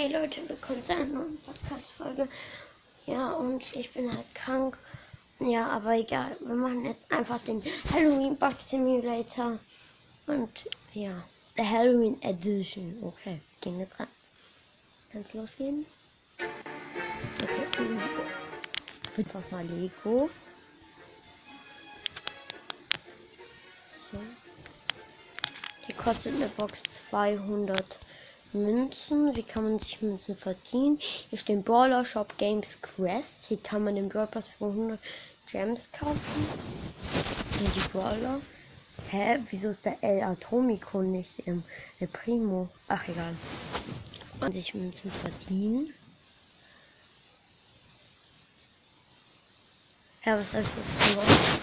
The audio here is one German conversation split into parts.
Hey Leute, willkommen zu einer neuen Podcast-Folge. Ja, und ich bin halt krank. Ja, aber egal. Wir machen jetzt einfach den Halloween Bug Simulator. Und ja, der Halloween Edition. Okay, gehen wir dran. Kann's losgehen? Okay, einfach mal Lego. So. Hier kostet eine Box 200 Münzen. Wie kann man sich Münzen verdienen? Hier steht Brawler Shop Games Quest. Hier kann man den Brawl Pass für 100 Gems kaufen. Hier die Brawler. Hä? Wieso ist der El Atomico nicht im El Primo? Ach, egal. Und sich Münzen verdienen. Ja, was soll ich jetzt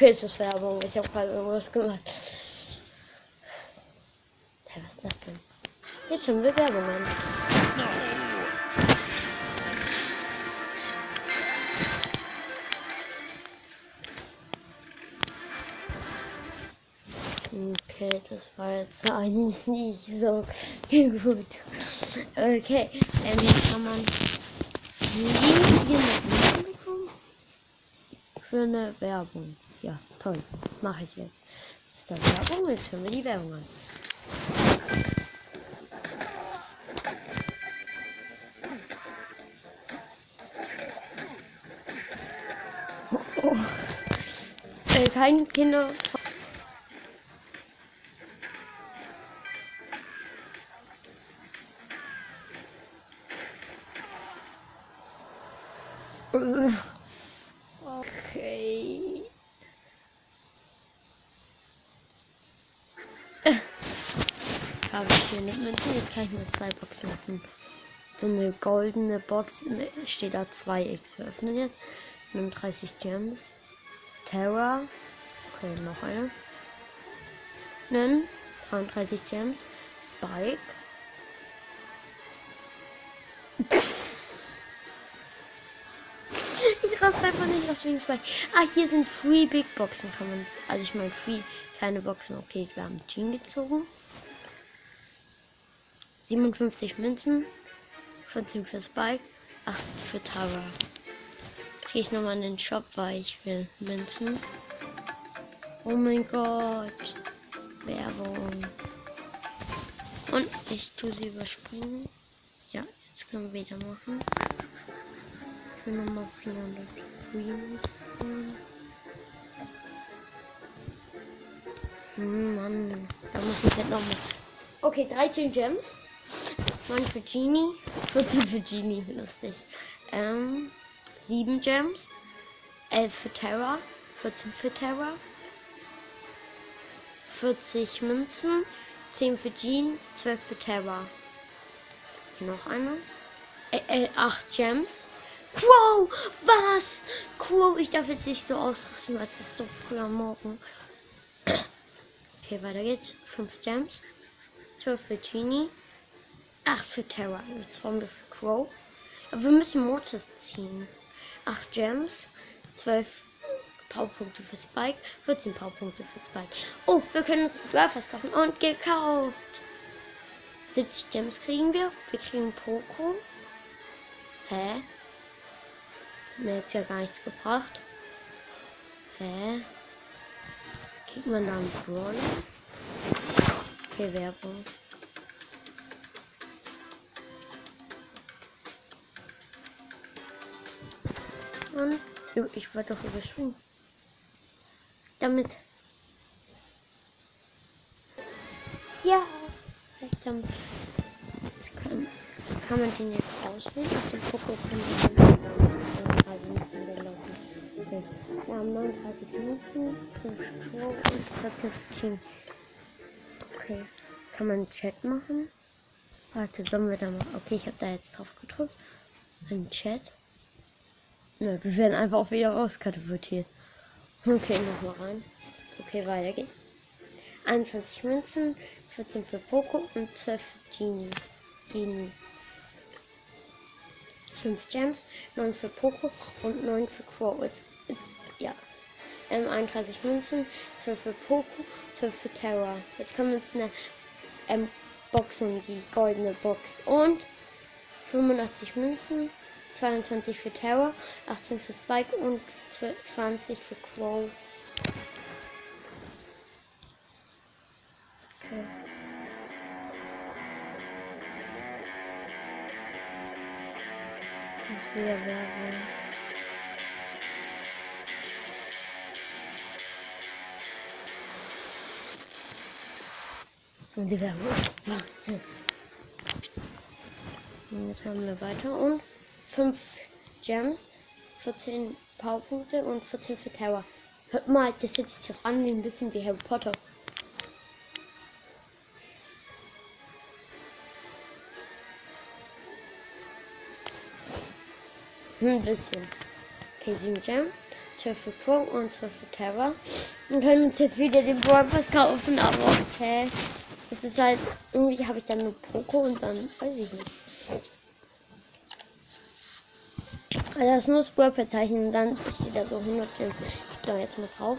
Okay, ist das Werbung. Ich habe gerade irgendwas gemacht. Hä, was ist das denn? Jetzt haben wir Werbungen. Okay, das war jetzt eigentlich nicht so gut. Okay, ähm, hier kann man noch bekommen für eine Werbung. Ja, toll. Mache ich jetzt. Das ist dann Werbung. Jetzt hören wir die Werbung an. Oh. Äh, kein Kinder. Okay. Habe ich hier eine Münze? Jetzt kann ich mir zwei Boxen öffnen. So eine goldene Box. Steht da 2x. Wir öffnen jetzt. 39 Gems. Terra. Okay, noch eine. Nen. 33 Gems. Spike. Ich raste einfach nicht was wegen Spike. Ah, hier sind Free Big Boxen. Kann man. Also ich meine Free kleine Boxen. Okay, wir haben Jean gezogen. 57 Münzen. 14 für Spike. 8 für Tara. Jetzt gehe ich nochmal in den Shop, weil ich will Münzen. Oh mein Gott. Werbung. Und ich tue sie überspringen. Ja, jetzt können wir wieder machen. Ich will nochmal 400 Freems holen. Hm, Mann, da muss ich halt nochmal. Okay, 13 Gems. 9 für Genie. 14 für Genie, lustig. Ähm, 7 Gems. 11 für Terra. 14 für Terra. 40 Münzen. 10 für Jean. 12 für Terra. Noch eine. Äh, äh, 8 Gems. Wow, was? Cool, ich darf jetzt nicht so ausrasten, weil es ist so früh am Morgen. Okay, weiter geht's. 5 Gems. 12 für Genie. 8 für Terra. Jetzt brauchen wir für Crow. Aber wir müssen Mortis ziehen. 8 Gems. 12 Powerpunkte für Spike. 14 Powerpunkte für Spike. Oh, wir können uns Burfers kaufen. Und gekauft. 70 Gems kriegen wir. Wir kriegen Poco. Hä? Mir jetzt ja gar nichts gebracht. Hä? Kriegt man da einen Brawler? Okay, Werbung. Und ich war doch überschwungen. Damit. Ja. Damit. Jetzt kann, kann man den jetzt auswählen. Auf dem Poko können wir den Okay. Wir haben 39 Minuten, 5 Show und 14 Team. Okay. Kann man Chat machen? Warte, sollen wir da mal. Okay, ich habe da jetzt drauf gedrückt. Ein Chat. Nö, wir werden einfach auch wieder rauskatapultiert. Okay, nochmal rein. Okay, weiter geht's. 21 Münzen, 14 für Poco und 12 für Genie. Genie. 5 Gems, 9 für Poco und 9 für. Jetzt, jetzt, ja. ähm, 31 Münzen, 12 für Poco, 12 für Terra. Jetzt können wir uns eine ähm, Box und die goldene Box. Und 85 Münzen, 22 für Terra, 18 für Spike und 20 für Crow. Und die Werbung. Jetzt haben wir weiter und 5 Gems, 14 Powerpunkte und 14 für Terror. Hört mal, das hört sich an wie ein bisschen wie Harry Potter. Ein bisschen. Okay, 7 Gems, 12 für Pro und 12 für Terror. Wir können uns jetzt wieder den Brawl kaufen, aber okay. Das ist halt, irgendwie habe ich dann nur Poco und dann weiß ich nicht. Das ist nur Brawl-Zeichen und dann steht da so 100 Gems. Ich da jetzt mal drauf.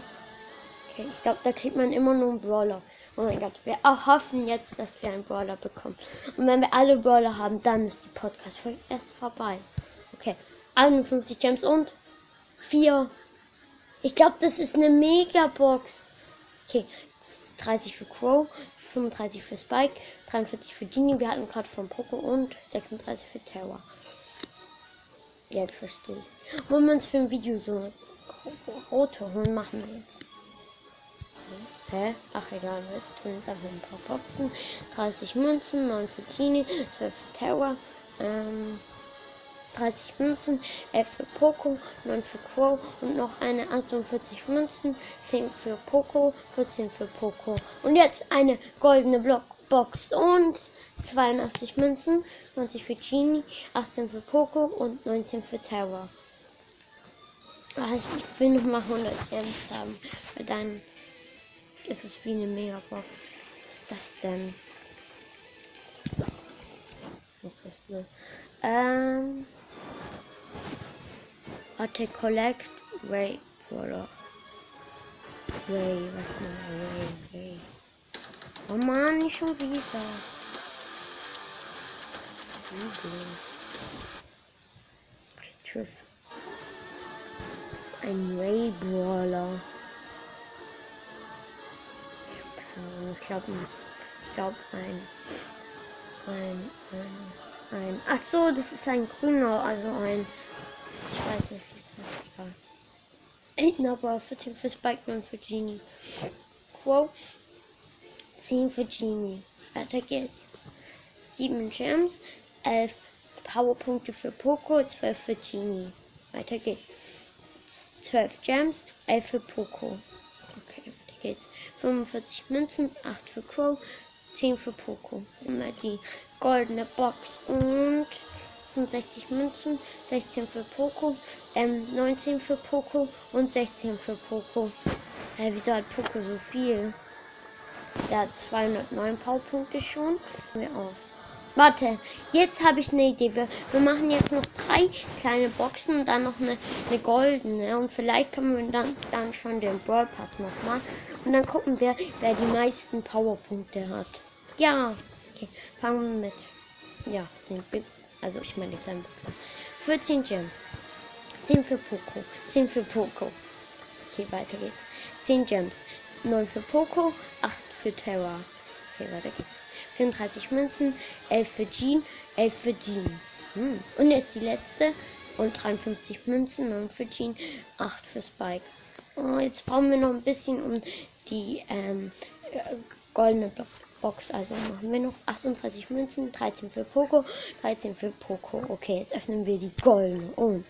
Okay, ich glaube, da kriegt man immer nur einen Brawler. Oh mein Gott, wir hoffen jetzt, dass wir einen Brawler bekommen. Und wenn wir alle Brawler haben, dann ist die Podcast-Folge erst vorbei. Okay, 51 Gems und 4. Ich glaube, das ist eine Mega-Box. Okay, 30 für Crow, 35 für Spike, 43 für Genie, wir hatten gerade von Poco und 36 für Terror. Jetzt verstehe ich. Wollen wir uns für ein Video so rote holen, machen wir jetzt. Hä? Ach egal, wir tun jetzt einfach ein paar Boxen. 30 Münzen, 9 für Genie, 12 für Terror, ähm, 30 Münzen, 11 für Poco, 9 für Crow und noch eine 48 Münzen, 10 für Poco, 14 für Poco. Und jetzt eine goldene Blockbox und 82 Münzen, 90 für Genie, 18 für Poco und 19 für Terror. Also ich will noch mal 100 Gems haben, weil dann ist es wie eine Megabox. Was ist das denn? Ähm. Warte, Collect Ray oder Ray, was mal Ray, Ray. Oh man, nicht schon wieder. Tschüss. Das ist ein Ray Brawler. Ich glaube, ich glaube ein, ein, ein, ein. Ach so, das ist ein grüner, also ein. Ich weiß nicht. Egal. aber 14 für Spike und für Genie. Quo 10 für Genie. Weiter geht's. 7 Gems, 11 Powerpunkte für Poco, 12 für Genie. Weiter geht's. 12 Gems, 11 für Poco. Okay, weiter geht's. 45 Münzen, 8 für Crow, 10 für Poco. Immer die goldene Box und 65 Münzen, 16 für Poco, ähm, 19 für Poco und 16 für Poco. Äh, wieso hat Poco so viel? Der hat 209 Powerpunkte schon. Wir auf. Warte, jetzt habe ich eine Idee. Wir, wir, machen jetzt noch drei kleine Boxen und dann noch eine, eine goldene. Und vielleicht können wir dann, dann schon den Brawl Pass noch machen. Und dann gucken wir, wer die meisten Powerpunkte hat. Ja. Okay, fangen wir mit. Ja, den Big also ich meine die kleinen Boxer. 14 Gems. 10 für Poco. 10 für Poco. Okay, weiter geht's. 10 Gems. 9 für Poco. 8 für Terra. Okay, weiter geht's. 34 Münzen. 11 für Jean. 11 für Jean. Hm. Und jetzt die letzte. Und 53 Münzen. 9 für Jean. 8 für Spike. Oh, jetzt brauchen wir noch ein bisschen, um die ähm, äh, goldene Box. Also machen wir noch 38 Münzen, 13 für Poco, 13 für Poco. Okay, jetzt öffnen wir die goldene und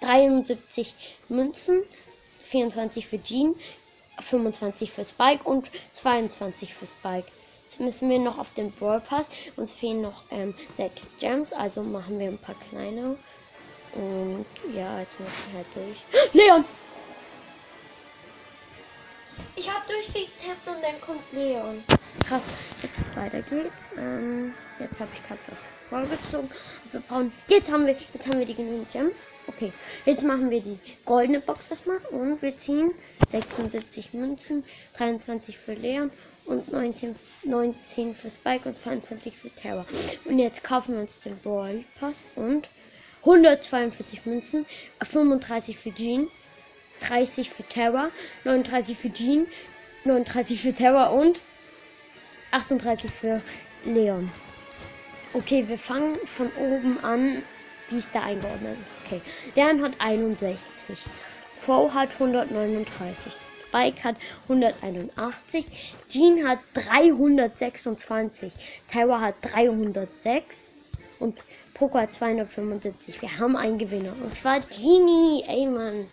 73 Münzen, 24 für Jean, 25 für Spike und 22 für Spike. Jetzt müssen wir noch auf den Brawl Pass. Uns fehlen noch ähm, 6 Gems, also machen wir ein paar kleine. Und ja, jetzt muss ich halt durch. Leon! Ich habe durchgetappt und dann kommt Leon. Krass. Jetzt weiter geht's. Ähm, jetzt habe ich gerade was vorgezogen. Wir brauchen. Jetzt haben wir. Jetzt haben wir die genügend Gems. Okay, jetzt machen wir die goldene Box erstmal und wir ziehen 76 Münzen, 23 für Leon und 19, 19 für Spike und 22 für Terror. Und jetzt kaufen wir uns den Brawl Pass und 142 Münzen, 35 für Jean, 30 für Terror, 39 für Jean, 39 für Terror und 38 für Leon. Okay, wir fangen von oben an, wie es da eingeordnet ist. Okay, Leon hat 61, Crow hat 139, Spike hat 181, Jean hat 326, Terror hat 306 und Poco hat 275. Wir haben einen Gewinner. Und zwar Genie. Ey, Mann.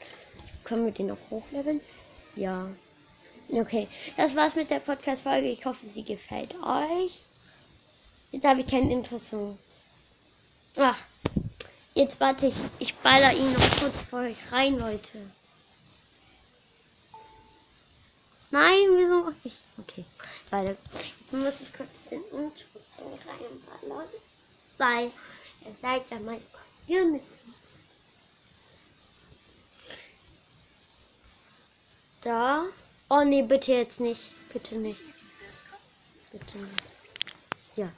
Können wir den noch hochleveln? Ja. Okay, das war's mit der Podcast-Folge. Ich hoffe, sie gefällt euch. Jetzt habe ich kein Interesse. Ach, jetzt warte ich. Ich baller ihn noch kurz vor euch rein, Leute. Nein, wieso mach ich? Okay, Leute, jetzt muss ich kurz den Intro-Song reinballern. Weil ihr seid ja mein Community. Da. Oh nee, bitte jetzt nicht. Bitte nicht. Bitte nicht. Ja.